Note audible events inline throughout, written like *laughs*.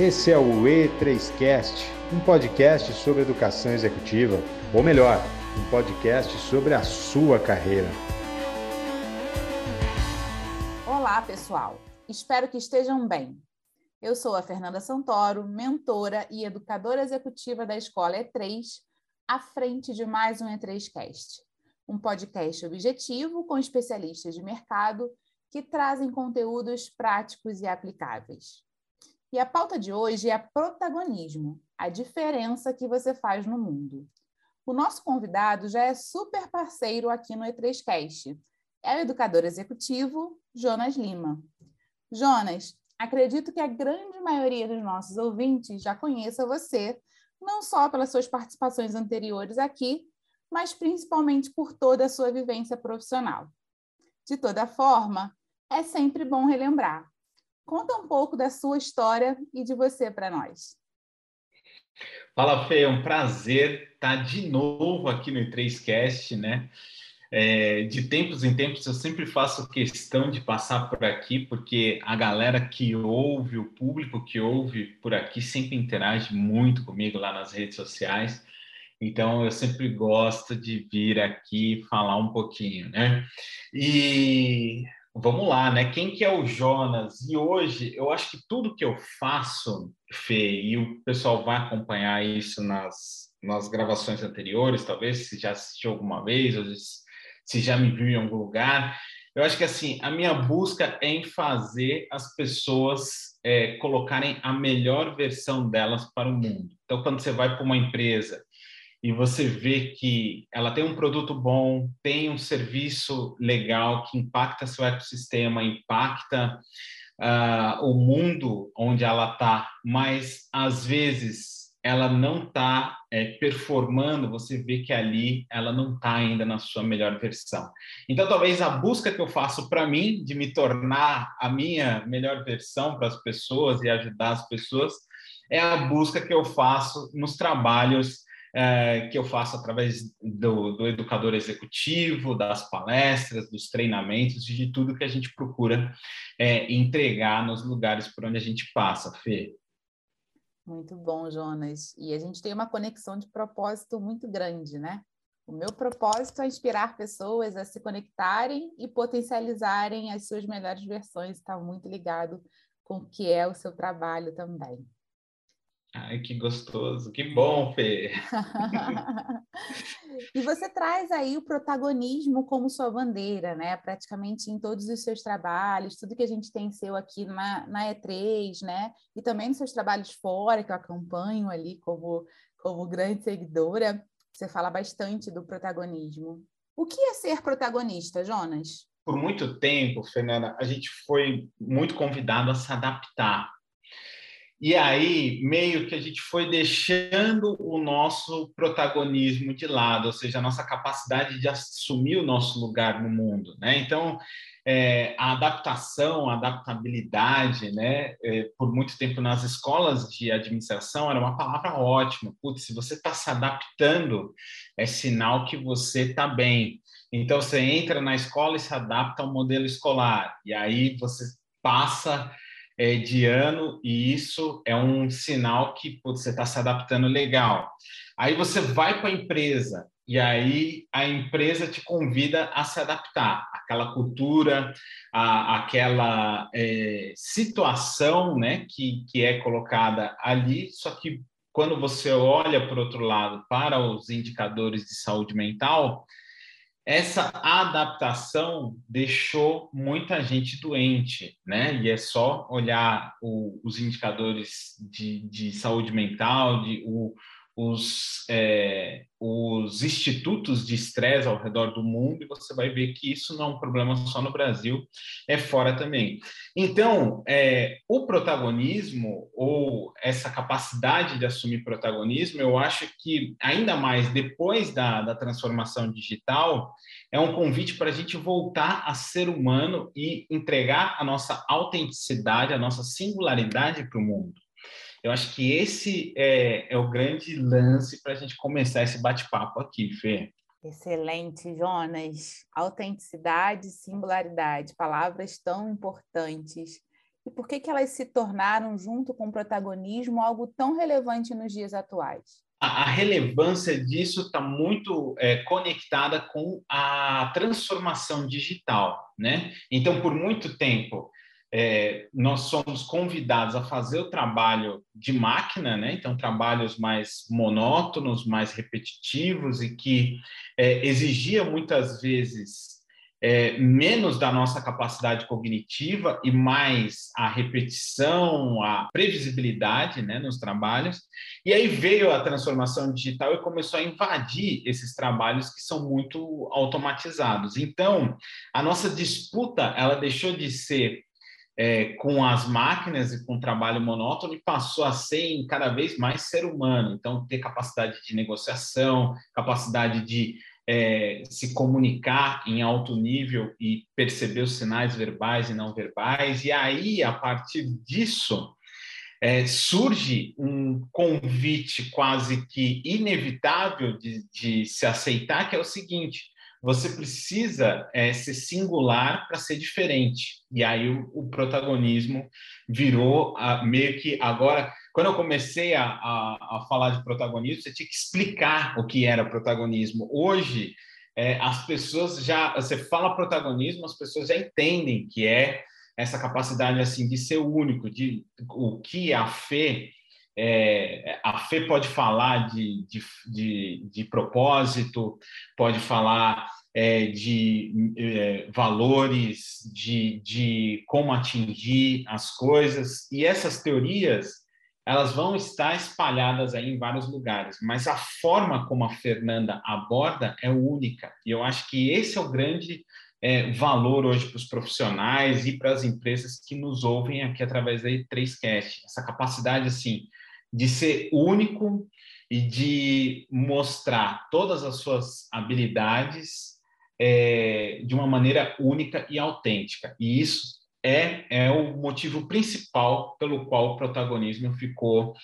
Esse é o E3Cast, um podcast sobre educação executiva, ou melhor, um podcast sobre a sua carreira. Olá, pessoal. Espero que estejam bem. Eu sou a Fernanda Santoro, mentora e educadora executiva da Escola E3, à frente de mais um E3Cast, um podcast objetivo com especialistas de mercado que trazem conteúdos práticos e aplicáveis. E a pauta de hoje é protagonismo, a diferença que você faz no mundo. O nosso convidado já é super parceiro aqui no E3Cast. É o educador executivo Jonas Lima. Jonas, acredito que a grande maioria dos nossos ouvintes já conheça você, não só pelas suas participações anteriores aqui, mas principalmente por toda a sua vivência profissional. De toda forma, é sempre bom relembrar. Conta um pouco da sua história e de você para nós. Fala, Fê, é um prazer estar de novo aqui no E3Cast, né? É, de tempos em tempos eu sempre faço questão de passar por aqui, porque a galera que ouve, o público que ouve por aqui sempre interage muito comigo lá nas redes sociais. Então eu sempre gosto de vir aqui falar um pouquinho, né? E Vamos lá, né? Quem que é o Jonas? E hoje eu acho que tudo que eu faço, Fê, e o pessoal vai acompanhar isso nas, nas gravações anteriores, talvez se já assistiu alguma vez, ou se já me viu em algum lugar. Eu acho que assim, a minha busca é em fazer as pessoas é, colocarem a melhor versão delas para o mundo. Então, quando você vai para uma empresa e você vê que ela tem um produto bom, tem um serviço legal que impacta seu ecossistema, impacta uh, o mundo onde ela está, mas às vezes ela não está é, performando, você vê que ali ela não está ainda na sua melhor versão. Então, talvez a busca que eu faço para mim de me tornar a minha melhor versão para as pessoas e ajudar as pessoas é a busca que eu faço nos trabalhos é, que eu faço através do, do, educador executivo, das palestras, dos treinamentos e de tudo que a gente procura é, entregar nos lugares por onde a gente passa, Fê. Muito bom, Jonas. E a gente tem uma conexão de propósito muito grande, né? O meu propósito é inspirar pessoas a se conectarem e potencializarem as suas melhores versões. Está muito ligado com o que é o seu trabalho também. Ai, que gostoso, que bom, Fê. *laughs* e você traz aí o protagonismo como sua bandeira, né? Praticamente em todos os seus trabalhos, tudo que a gente tem seu aqui na, na E3, né? E também nos seus trabalhos fora, que eu acompanho ali como, como grande seguidora, você fala bastante do protagonismo. O que é ser protagonista, Jonas? Por muito tempo, Fernanda, a gente foi muito convidado a se adaptar e aí, meio que a gente foi deixando o nosso protagonismo de lado, ou seja, a nossa capacidade de assumir o nosso lugar no mundo, né? Então, é, a adaptação, a adaptabilidade, né? É, por muito tempo nas escolas de administração era uma palavra ótima. Putz, se você está se adaptando, é sinal que você está bem. Então, você entra na escola e se adapta ao modelo escolar, e aí você passa é, de ano e isso é um sinal que você está se adaptando legal. Aí você vai para a empresa e aí a empresa te convida a se adaptar àquela cultura, à, àquela é, situação né, que, que é colocada ali, só que quando você olha, por outro lado, para os indicadores de saúde mental, essa adaptação deixou muita gente doente, né? E é só olhar o, os indicadores de, de, saúde mental, de, o, os, é, os institutos de estresse ao redor do mundo e você vai ver que isso não é um problema só no Brasil, é fora também. Então, é, o protagonismo ou essa capacidade de assumir protagonismo, eu acho que ainda mais depois da, da transformação digital, é um convite para a gente voltar a ser humano e entregar a nossa autenticidade, a nossa singularidade para o mundo. Eu acho que esse é, é o grande lance para a gente começar esse bate-papo aqui, Fê. Excelente, Jonas. Autenticidade, singularidade, palavras tão importantes. e por que, que elas se tornaram, junto com o protagonismo, algo tão relevante nos dias atuais? A, a relevância disso está muito é, conectada com a transformação digital, né? Então, por muito tempo, é, nós somos convidados a fazer o trabalho de máquina, né? Então, trabalhos mais monótonos, mais repetitivos e que é, exigia muitas vezes é, menos da nossa capacidade cognitiva e mais a repetição, a previsibilidade né, nos trabalhos. E aí veio a transformação digital e começou a invadir esses trabalhos que são muito automatizados. Então, a nossa disputa ela deixou de ser é, com as máquinas e com o trabalho monótono e passou a ser cada vez mais ser humano. Então, ter capacidade de negociação, capacidade de é, se comunicar em alto nível e perceber os sinais verbais e não verbais. E aí, a partir disso, é, surge um convite quase que inevitável de, de se aceitar, que é o seguinte: você precisa é, ser singular para ser diferente. E aí o, o protagonismo virou a, meio que agora. Quando eu comecei a, a, a, falar de protagonismo, você tinha que explicar o que era protagonismo. Hoje, é, as pessoas já. Você fala protagonismo, as pessoas já entendem que é essa capacidade assim de ser único, de o que a fé é, a fé pode falar de, de, de, de propósito, pode falar é, de é, valores, de, de como atingir as coisas, e essas teorias elas vão estar espalhadas aí em vários lugares, mas a forma como a Fernanda aborda é única, e eu acho que esse é o grande é, valor hoje para os profissionais e para as empresas que nos ouvem aqui através da E3Cast, essa capacidade, assim, de ser único e de mostrar todas as suas habilidades é, de uma maneira única e autêntica. E isso é, é o motivo principal pelo qual o protagonismo ficou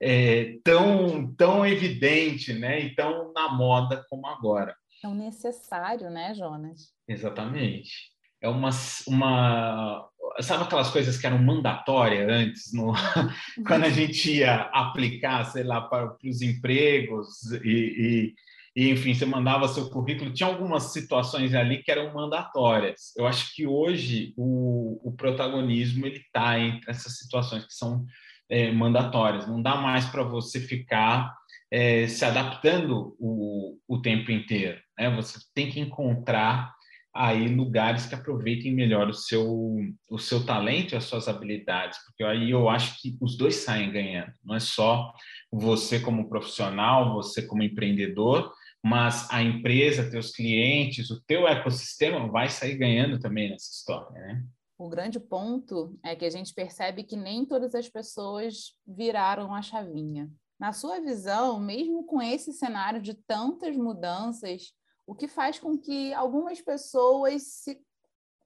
é, tão, tão evidente né, e tão na moda como agora. Tão necessário, né, Jonas? Exatamente. É uma, uma, sabe aquelas coisas que eram mandatórias antes, no, *laughs* quando a gente ia aplicar, sei lá, para, os empregos e, e, e, enfim, você mandava seu currículo, tinha algumas situações ali que eram mandatórias. Eu acho que hoje o, o protagonismo ele está entre essas situações que são é, mandatórias. Não dá mais para você ficar é, se adaptando o, o tempo inteiro. Né? Você tem que encontrar aí lugares que aproveitem melhor o seu, o seu talento e as suas habilidades, porque aí eu acho que os dois saem ganhando. Não é só você como profissional, você como empreendedor, mas a empresa, teus clientes, o teu ecossistema vai sair ganhando também nessa história, né? O grande ponto é que a gente percebe que nem todas as pessoas viraram a chavinha. Na sua visão, mesmo com esse cenário de tantas mudanças, o que faz com que algumas pessoas se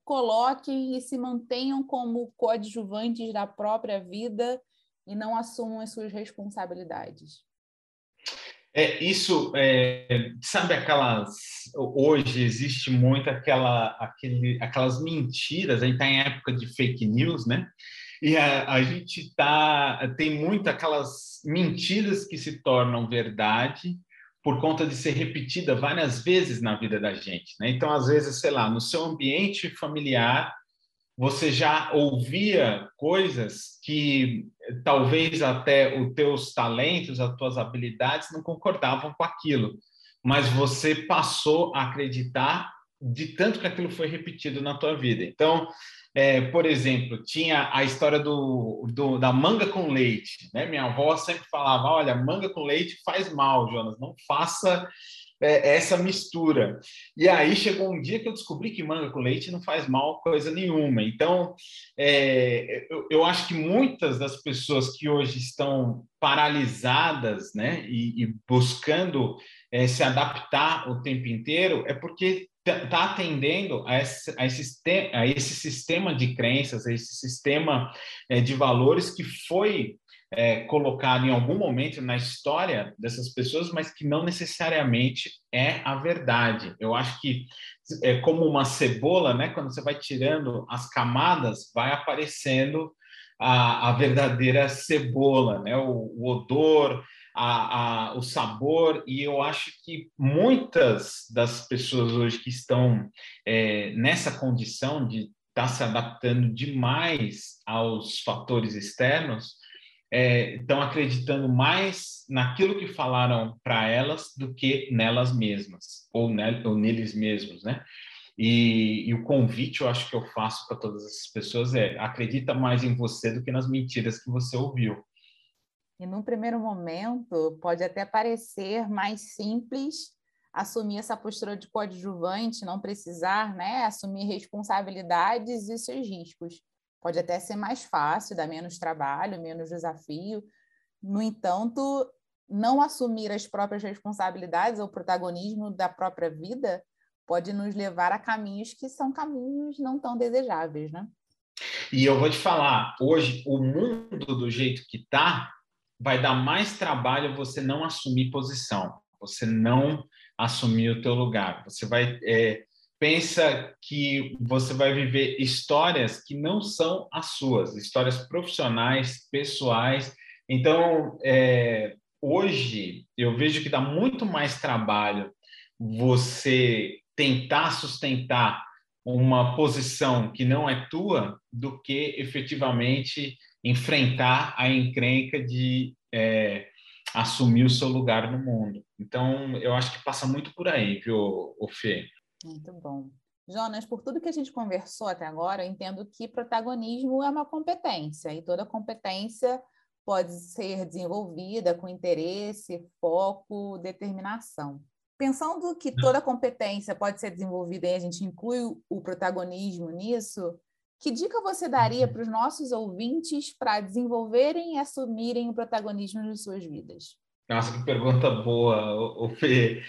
coloquem e se mantenham como coadjuvantes da própria vida e não assumam as suas responsabilidades. É, isso, é, sabe aquelas. Hoje existe muito aquela, aquele, aquelas mentiras, a gente está em época de fake news, né? E a, a gente tá, tem muito aquelas mentiras que se tornam verdade por conta de ser repetida várias vezes na vida da gente. Né? Então, às vezes, sei lá, no seu ambiente familiar, você já ouvia coisas que talvez até os teus talentos, as tuas habilidades não concordavam com aquilo, mas você passou a acreditar de tanto que aquilo foi repetido na tua vida. Então, é, por exemplo, tinha a história do, do, da manga com leite. Né? Minha avó sempre falava: olha, manga com leite faz mal, Jonas, não faça é, essa mistura. E aí chegou um dia que eu descobri que manga com leite não faz mal coisa nenhuma. Então, é, eu, eu, acho que muitas das pessoas que hoje estão paralisadas né, e, e buscando é, se adaptar o tempo inteiro é porque está atendendo a esse, a, esse, a esse, sistema de crenças, a esse sistema é, de valores que foi é, colocado em algum momento na história dessas pessoas, mas que não necessariamente é a verdade. Eu acho que é como uma cebola, né? Quando você vai tirando as camadas, vai aparecendo a, a verdadeira cebola, né? o, o odor, a, a, o sabor, e eu acho que muitas das pessoas hoje que estão é, nessa condição de estar tá se adaptando demais aos fatores externos, é, estão acreditando mais naquilo que falaram para elas do que nelas mesmas, ou, ou neles mesmos, né? E, e, o convite, eu acho que eu faço para todas essas pessoas é acredita mais em você do que nas mentiras que você ouviu. E num primeiro momento, pode até parecer mais simples assumir essa postura de coadjuvante, não precisar né, assumir responsabilidades e seus riscos. Pode até ser mais fácil, dar menos trabalho, menos desafio. No entanto, não assumir as próprias responsabilidades ou protagonismo da própria vida pode nos levar a caminhos que são caminhos não tão desejáveis, né? E eu vou te falar, hoje o mundo do jeito que está vai dar mais trabalho você não assumir posição, você não assumir o teu lugar. Você vai é, pensa que você vai viver histórias que não são as suas, histórias profissionais, pessoais. Então, é, hoje eu vejo que dá muito mais trabalho você tentar sustentar uma posição que não é tua do que efetivamente enfrentar a encrenca de é, assumir o seu lugar no mundo. Então, eu acho que passa muito por aí, viu, Fê? Muito bom. Jonas, por tudo que a gente conversou até agora, eu entendo que protagonismo é uma competência e toda competência pode ser desenvolvida com interesse, foco, determinação. Pensando que toda competência pode ser desenvolvida e a gente inclui o protagonismo nisso, que dica você daria uhum. para os nossos ouvintes para desenvolverem e assumirem o protagonismo de suas vidas? Nossa, que pergunta boa, o Fê.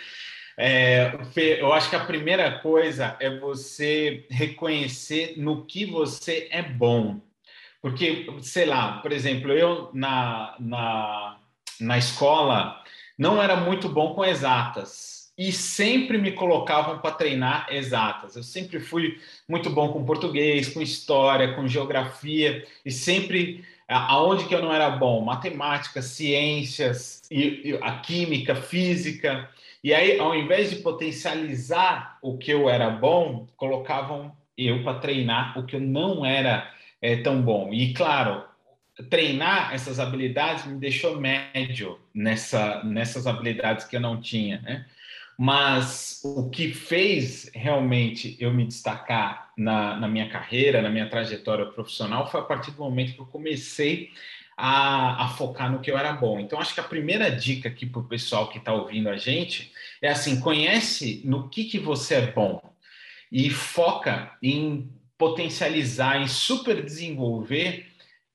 É, Fê, eu acho que a primeira coisa é você reconhecer no que você é bom. Porque, sei lá, por exemplo, eu na, na, na escola não era muito bom com exatas e sempre me colocavam para treinar exatas. Eu sempre fui muito bom com português, com história, com geografia e sempre aonde que eu não era bom, matemática, ciências, e, e a química, física. E aí, ao invés de potencializar o que eu era bom, colocavam eu para treinar o que eu não era é, tão bom. E claro, treinar essas habilidades me deixou médio nessa, nessas habilidades que eu não tinha, né? Mas o que fez realmente eu me destacar na, na minha carreira, na minha trajetória profissional, foi a partir do momento que eu comecei a, a, focar no que eu era bom. Então, acho que a primeira dica aqui para o pessoal que está ouvindo a gente é assim: conhece no que, que você é bom e foca em potencializar, em super desenvolver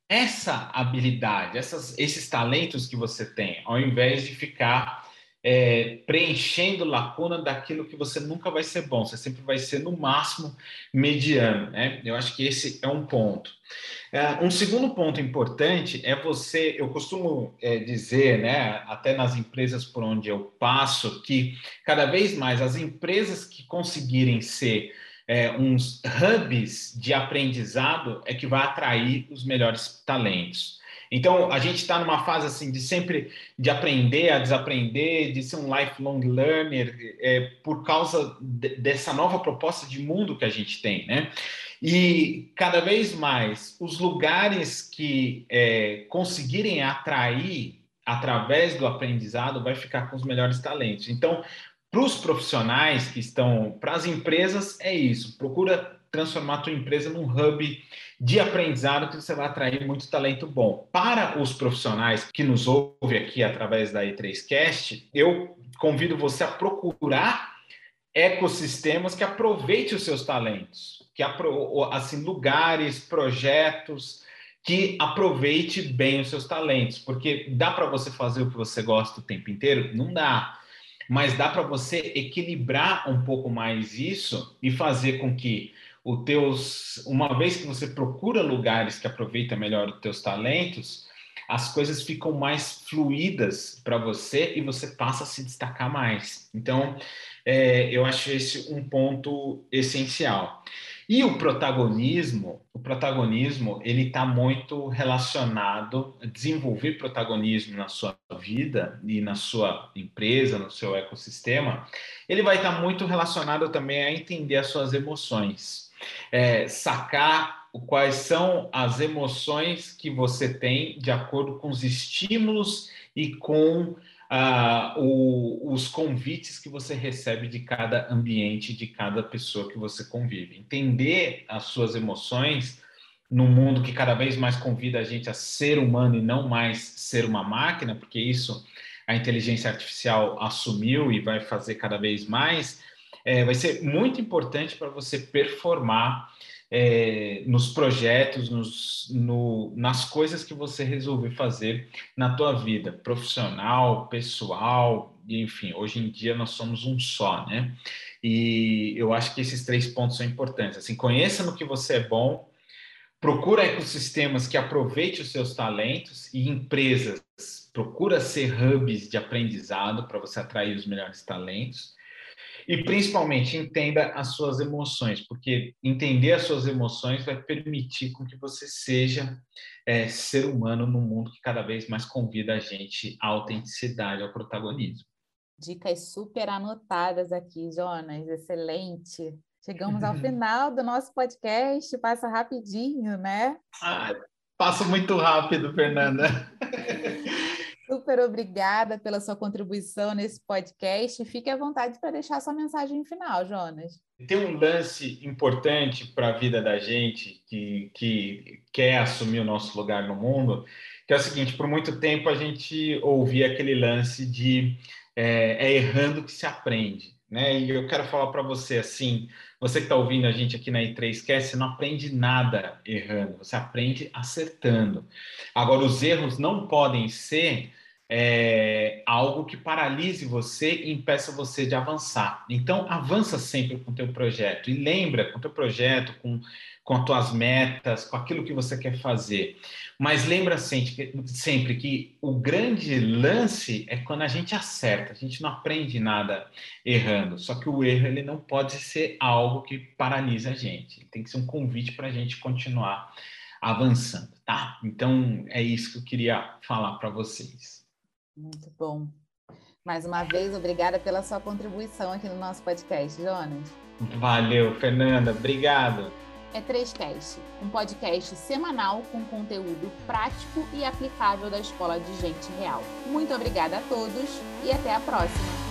essa habilidade, essas, esses talentos que você tem, ao invés de ficar é, preenchendo lacuna daquilo que você nunca vai ser bom, você sempre vai ser no máximo mediano, né? Eu acho que esse é um ponto. É, um segundo ponto importante é você, eu costumo é, dizer, né, até nas empresas por onde eu passo, que cada vez mais as empresas que conseguirem ser é, uns hubs de aprendizado é que vai atrair os melhores talentos. Então, a gente está numa fase assim de sempre de aprender a desaprender, de ser um lifelong learner, é, por causa de, dessa nova proposta de mundo que a gente tem, né? E cada vez mais, os lugares que é, conseguirem atrair através do aprendizado vai ficar com os melhores talentos. Então, para os profissionais que estão, para as empresas, é isso. Procura transformar a tua empresa num hub de aprendizado que você vai atrair muito talento bom. Para os profissionais que nos ouvem aqui através da E3Cast, eu convido você a procurar ecossistemas que aproveitem os seus talentos, que assim lugares, projetos que aproveite bem os seus talentos, porque dá para você fazer o que você gosta o tempo inteiro? Não dá. Mas dá para você equilibrar um pouco mais isso e fazer com que os teus, uma vez que você procura lugares que aproveitam melhor os teus talentos, as coisas ficam mais fluídas para você e você passa a se destacar mais. Então, é, eu acho esse um ponto essencial. E o protagonismo, o protagonismo, ele está muito relacionado a desenvolver protagonismo na sua vida e na sua empresa, no seu ecossistema. Ele vai estar tá muito relacionado também a entender as suas emoções, é, sacar quais são as emoções que você tem de acordo com os estímulos e com ah, o, os convites que você recebe de cada ambiente, de cada pessoa que você convive. Entender as suas emoções num mundo que cada vez mais convida a gente a ser humano e não mais ser uma máquina, porque isso a inteligência artificial assumiu e vai fazer cada vez mais, é, vai ser muito importante para você performar é, nos projetos, nos, no, nas coisas que você resolver fazer na tua vida, profissional, pessoal, enfim, hoje em dia nós somos um só, né? E eu acho que esses três pontos são importantes. Assim, conheça no que você é bom, procura ecossistemas que aproveitem os seus talentos e empresas, procura ser hubs de aprendizado para você atrair os melhores talentos e principalmente entenda as suas emoções, porque entender as suas emoções vai permitir com que você seja é, ser humano num mundo que cada vez mais convida a gente à autenticidade, ao protagonismo. Dicas super anotadas aqui, Jonas, excelente. Chegamos ao *laughs* final do nosso podcast, passa rapidinho, né? Ah, passa muito rápido, Fernanda. *laughs* Super obrigada pela sua contribuição nesse podcast. Fique à vontade para deixar sua mensagem final, Jonas. Tem um lance importante para a vida da gente que, que quer assumir o nosso lugar no mundo, que é o seguinte: por muito tempo a gente ouvia aquele lance de é, é errando que se aprende. Né? E eu quero falar para você assim: você que está ouvindo a gente aqui na E3Cast, você não aprende nada errando, você aprende acertando. Agora, os erros não podem ser é, algo que paralise você e impeça você de avançar. Então, avança sempre com o teu projeto e lembra com o teu projeto, com, com as tuas metas, com aquilo que você quer fazer. Mas lembra sempre, sempre que o grande lance é quando a gente acerta, a gente não aprende nada errando. Só que o erro ele não pode ser algo que paralisa a gente. tem que ser um convite para a gente continuar avançando, tá? Então é isso que eu queria falar para vocês. Muito bom. Mais uma vez, obrigada pela sua contribuição aqui no nosso podcast, Jonas. Valeu, Fernanda. Obrigado. É 3Cast, um podcast semanal com conteúdo prático e aplicável da Escola de Gente Real. Muito obrigada a todos e até a próxima.